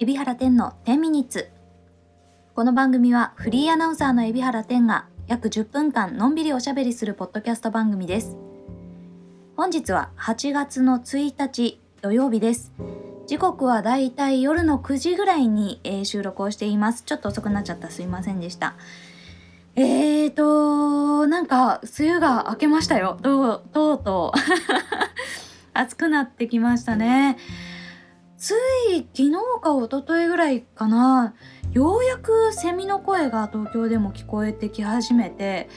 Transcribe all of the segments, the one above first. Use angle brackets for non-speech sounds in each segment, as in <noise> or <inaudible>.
海老原天の10ミニッツ。この番組はフリーアナウンサーの海老原天が約10分間のんびりおしゃべりするポッドキャスト番組です。本日は8月の1日土曜日です。時刻はだいたい夜の9時ぐらいに、えー、収録をしています。ちょっと遅くなっちゃった。すいませんでした。えーとなんか梅雨が明けましたよ。とうとうと。う <laughs> 暑くなってきましたね。つい昨日か一昨日ぐらいかなようやくセミの声が東京でも聞こえてき始めて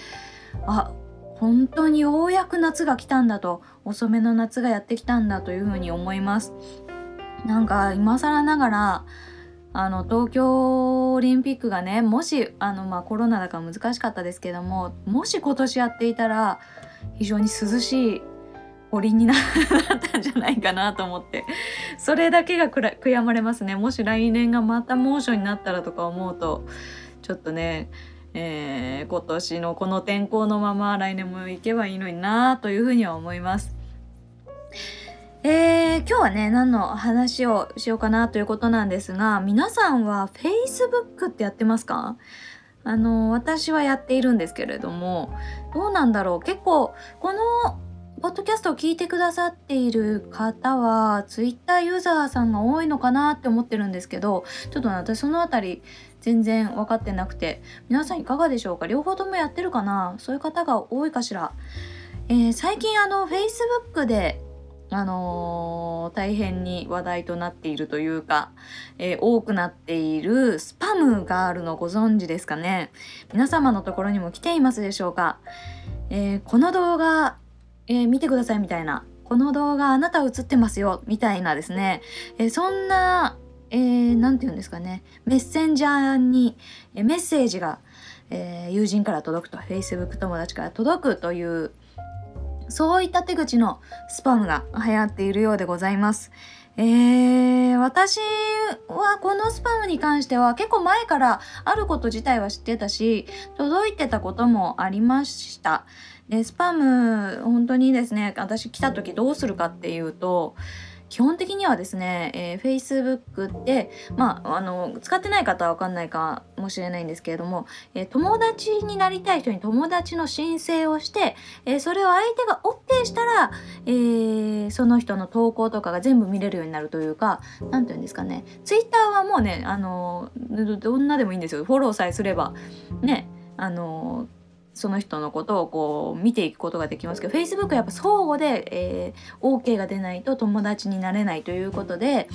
あ本当にようやく夏が来たんだと遅めの夏がやってきたんだというふうに思います。なんか今更ながらあの東京オリンピックがねもしあの、まあ、コロナだから難しかったですけどももし今年やっていたら非常に涼しい折になったんじゃないかなと思って。それだけが悔やまれますね。もし来年がまた猛暑になったらとか思うとちょっとねえー、今年のこの天候のまま来年も行けばいいのになというふうには思います。えー、今日はね何の話をしようかなということなんですが皆さんは Facebook ってやってますか？あの私はやっているんですけれどもどうなんだろう？結構このポッドキャストを聞いてくださっている方は、ツイッターユーザーさんが多いのかなって思ってるんですけど、ちょっと、私そのあたり全然分かってなくて、皆さんいかがでしょうか？両方ともやってるかな？そういう方が多いかしら？えー、最近あの、Facebook で、あのー、大変に話題となっているというか、えー、多くなっているスパムがあるのご存知ですかね？皆様のところにも来ていますでしょうか、えー、この動画えー、見てくださいみたいな、この動画あなた映ってますよみたいなですね、えー、そんな、えー、て言うんですかね、メッセンジャーに、えメッセージが、え友人から届くと、Facebook 友達から届くという、そういった手口のスパムが流行っているようでございます。えー、私はこのスパムに関しては結構前からあること自体は知ってたし届いてたこともありました。でスパム本当にですね私来た時どうするかっていうと基本的にはですね、えー、Facebook ってまああの使ってない方は分かんないかもしれないんですけれども、えー、友達になりたい人に友達の申請をして、えー、それを相手が OK したら、えー、その人の投稿とかが全部見れるようになるというか何て言うんですかね Twitter はもうねあのどんなでもいいんですよ。フォローさえすればねあのその人のことをこう見ていくことができますけど Facebook はやっぱ相互で、えー、OK が出ないと友達になれないということで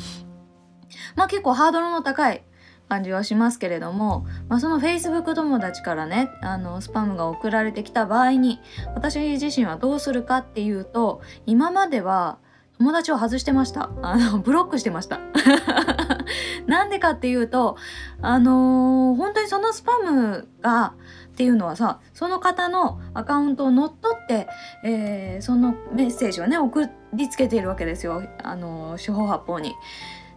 まあ結構ハードルの高い感じはしますけれども、まあ、その Facebook 友達からねあのスパムが送られてきた場合に私自身はどうするかっていうと今までは友達を外してました。あのブロックしてました <laughs> なんでかっていうとあのー、本当にそのスパムがっていうのはさその方のアカウントを乗っ取って、えー、そのメッセージをね送りつけているわけですよあの四方八方に。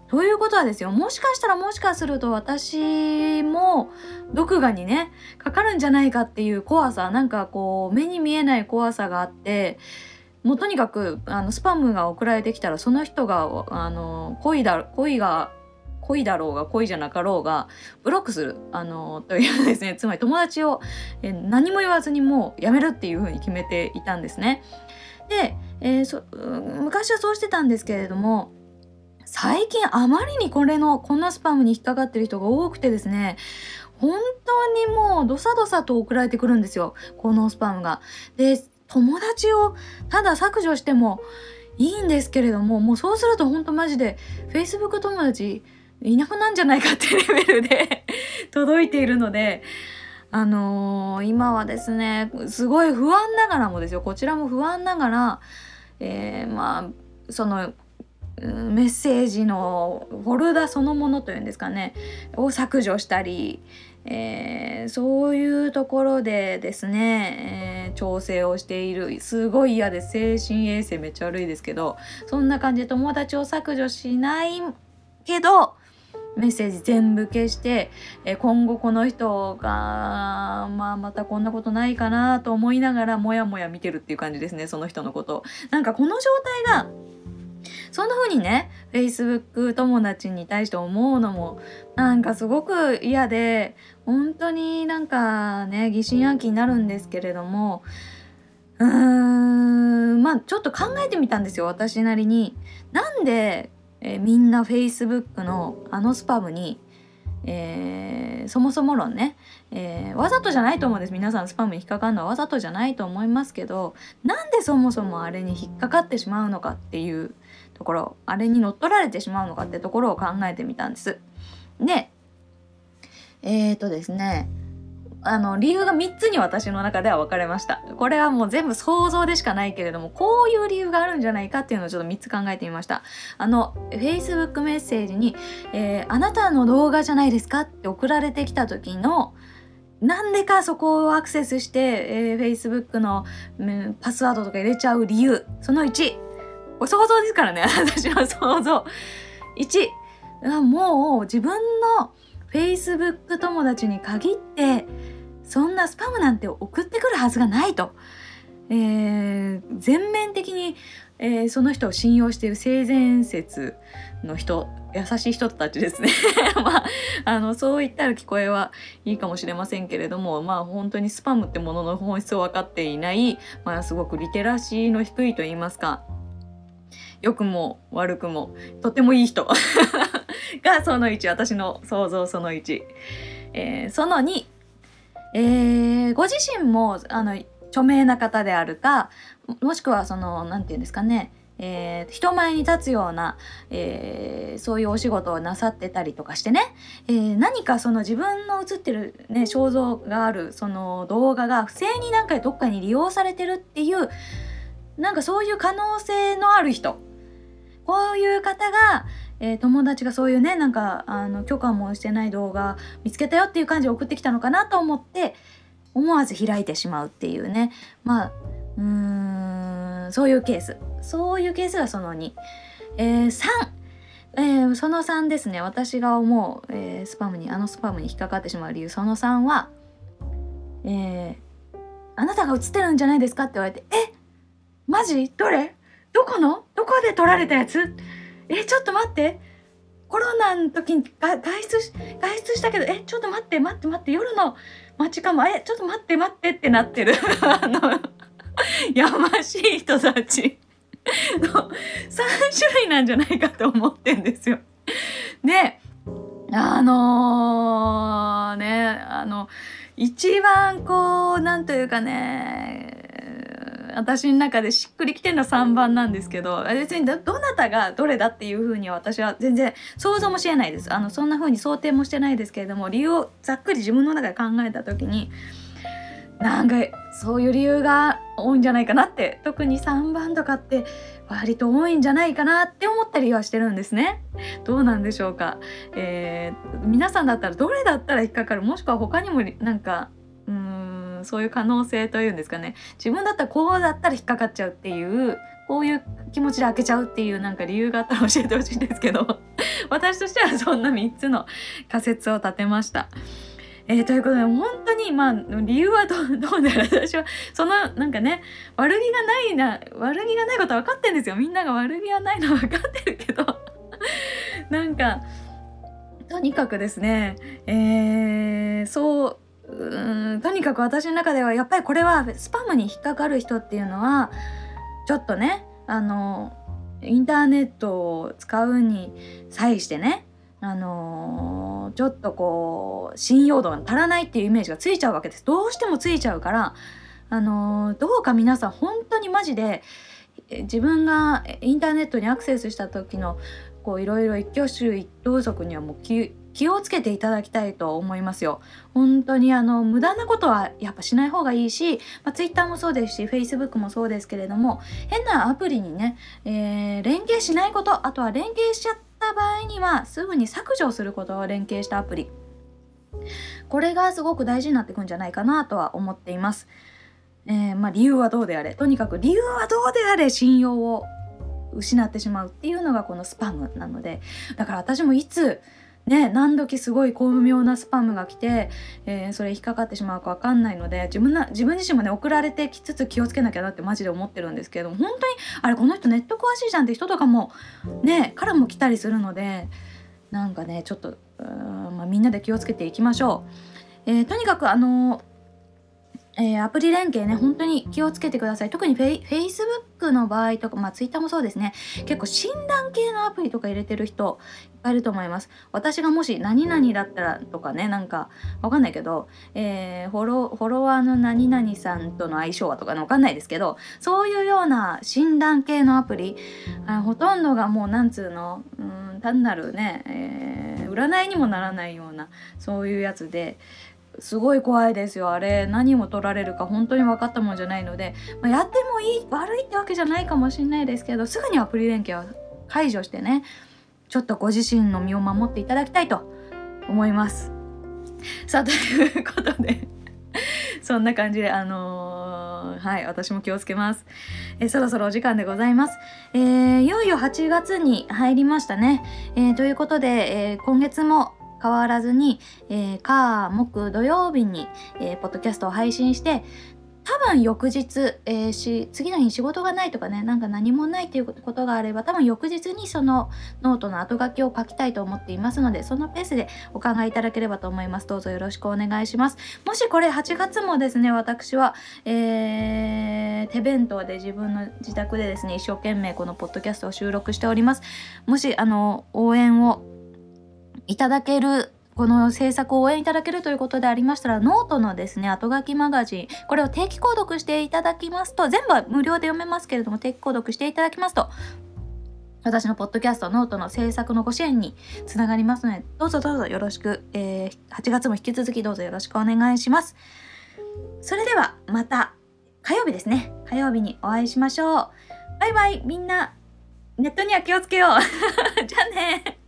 ということはですよもしかしたらもしかすると私も毒牙にねかかるんじゃないかっていう怖さなんかこう目に見えない怖さがあってもうとにかくあのスパムが送られてきたらその人があの恋だ恋が恋だろうが恋じゃなかろうがブロックするあのというですねつまり友達をえ何も言わずにもうやめるっていうふうに決めていたんですね。で、えー、昔はそうしてたんですけれども最近あまりにこれのこんなスパムに引っかかってる人が多くてですね本当にもうどさどさと送られてくるんですよこのスパムが。で友達をただ削除してもいいんですけれどももうそうするとほんとマジで Facebook 友達いなくなんじゃないかっていうレベルで <laughs> 届いているので、あのー、今はですね、すごい不安ながらもですよ、こちらも不安ながら、えー、まあ、その、メッセージのフォルダそのものというんですかね、を削除したり、えー、そういうところでですね、えー、調整をしている。すごい嫌です。精神衛生めっちゃ悪いですけどそんな感じで友達を削除しないけどメッセージ全部消して、え今後この人が、まあ、またこんなことないかなと思いながらモヤモヤ見てるっていう感じですねその人のことなんかこの状態がそんな風にね Facebook 友達に対して思うのもなんかすごく嫌で本当になんかね疑心暗鬼になるんですけれどもうーんまあちょっと考えてみたんですよ私なりに。なんで、えー、みんな Facebook のあのスパムにえー、そもそも論ね、えー、わざとじゃないと思うんです皆さんスパムに引っかかるのはわざとじゃないと思いますけどなんでそもそもあれに引っかかってしまうのかっていうところあれに乗っ取られてしまうのかってところを考えてみたんです。でえっ、ー、とですねあの理由が3つに私の中では分かれました。これはもう全部想像でしかないけれどもこういう理由があるんじゃないかっていうのをちょっと3つ考えてみました。あの Facebook メッセージに、えー、あなたの動画じゃないですか?」って送られてきた時のなんでかそこをアクセスして、えー、Facebook の、うん、パスワードとか入れちゃう理由。その1これ想像ですからね。<laughs> 私の想像。1もう自分の Facebook 友達に限ってそんなスパムなんて送ってくるはずがないと、えー、全面的に、えー、その人を信用している性善説の人優しい人たちですね。<laughs> まああのそう言ったら聞こえはいいかもしれませんけれどもまあ本当にスパムってものの本質を分かっていない、まあ、すごくリテラシーの低いと言いますか良くも悪くもとってもいい人。<laughs> がその1私の想像その1、えー、その2、えー、ご自身もあの著名な方であるかもしくはその何て言うんですかね。えー、人前に立つような、えー、そういうお仕事をなさってたりとかしてね、えー、何かその自分の映ってる、ね、肖像があるその動画が不正になんかどっかに利用されてるっていうなんかそういう可能性のある人。こういう方が、えー、友達がそういうねなんかあの許可もしてない動画見つけたよっていう感じで送ってきたのかなと思って思わず開いてしまうっていうね。まあうーんそういうケース。そういうケースがその2、えー、3えー、その3ですね。私が思う、えー、スパムにあのスパムに引っかかってしまう理由。その3は、えー、あなたが映ってるんじゃないですか?」って言われて「え？マジ？どれ？どこの？どこで撮られたやつ？えちょっと待って。コロナの時に外出し外出したけどえちょっと待って待って待って夜の街かもえちょっと待って待ってってなってる。<laughs> あのやましい人たち。の3種類なんじゃないかと思ってんですよ。であのー、ねあの一番こうなんというかね私の中でしっくりきてるのは3番なんですけど別にどなたがどれだっていうふうには私は全然想像もしてないです。あのそんなふうに想定もしてないですけれども理由をざっくり自分の中で考えた時になんかそういう理由が多いんじゃないかなって特に3番とかって割と多いんじゃないかなって思ったりはしてるんですね。どうなんでしょうか、えー、皆さんだったらどれだったら引っかかる？もしくは他にもなんかそういう可能性というんですかね。自分だったらこうだったら引っかかっちゃうっていうこういう気持ちで開けちゃうっていうなんか理由があったら教えてほしいんですけど。<laughs> 私としてはそんな3つの仮説を立てました。えー、ということで本当にまあ理由はどうであれ私はそのなんかね悪気がないな悪気がないことは分かってるんですよ。みんなが悪気はないのは分かってるけど。<laughs> なんかとにかくですねえー、そううんとにかく私の中ではやっぱりこれはスパムに引っかかる人っていうのはちょっとねあのインターネットを使うに際してねあの、ちょっとこう信用度が足らないっていうイメージがついちゃうわけです。どうしてもついちゃうからあの、どうか皆さん本当にマジで自分がインターネットにアクセスした時のこういろいろ一挙手一投足にはもう気気をつけていただきたいと思いますよ。本当にあの無駄なことはやっぱしない方がいいし、まあ、Twitter もそうですし Facebook もそうですけれども変なアプリにね、えー、連携しないことあとは連携しちゃった場合にはすぐに削除することを連携したアプリこれがすごく大事になってくんじゃないかなとは思っています。えー、まあ、理由はどうであれとにかく理由はどうであれ信用を失ってしまうっていうのがこのスパムなのでだから私もいつね何時すごい巧妙なスパムが来て、えー、それ引っかかってしまうか分かんないので自分な自分自身もね送られてきつつ気をつけなきゃなってマジで思ってるんですけれども本当にあれこの人ネット詳しいじゃんって人とかもねからも来たりするのでなんかねちょっとまあ、みんなで気をつけていきましょう。えー、とにかくあのえー、アプリ連携ね、本当に気をつけてください。特にフェイ Facebook の場合とか、まあ Twitter もそうですね。結構診断系のアプリとか入れてる人いっぱいいると思います。私がもし何々だったらとかね、なんかわかんないけど、えー、フォロフォロワーの何々さんとの相性はとかね、わかんないですけど、そういうような診断系のアプリ、あほとんどがもうなんつうの、うん、単なるね、えー、占いにもならないような、そういうやつで、すごい怖いですよあれ何を取られるか本当に分かったもんじゃないので、まあ、やってもいい悪いってわけじゃないかもしれないですけどすぐにアプリ連携は解除してねちょっとご自身の身を守っていただきたいと思います。さあということでそんな感じであのー、はい私も気をつけます。えそろそろお時間でございます。えー、いよいよ8月に入りましたね。え、ということで、え今月も変わらずに、えー、火、木、土曜日に、えー、ポッドキャストを配信して、多分翌日、えー、し次の日仕事がないとかねなんか何もないということがあれば多分翌日にそのノートの後書きを書きたいと思っていますのでそのペースでお考えいただければと思います。どうぞよろしくお願いします。もしこれ8月もですね私は、えー、手弁当で自分の自宅でですね一生懸命このポッドキャストを収録しております。もしあの応援をいただけるこの制作を応援いただけるということでありましたら、ノートのですね、後書きマガジン、これを定期購読していただきますと、全部は無料で読めますけれども、定期購読していただきますと、私のポッドキャスト、ノートの制作のご支援につながりますので、どうぞどうぞよろしく、えー、8月も引き続きどうぞよろしくお願いします。それでは、また火曜日ですね。火曜日にお会いしましょう。バイバイみんな、ネットには気をつけよう <laughs> じゃあね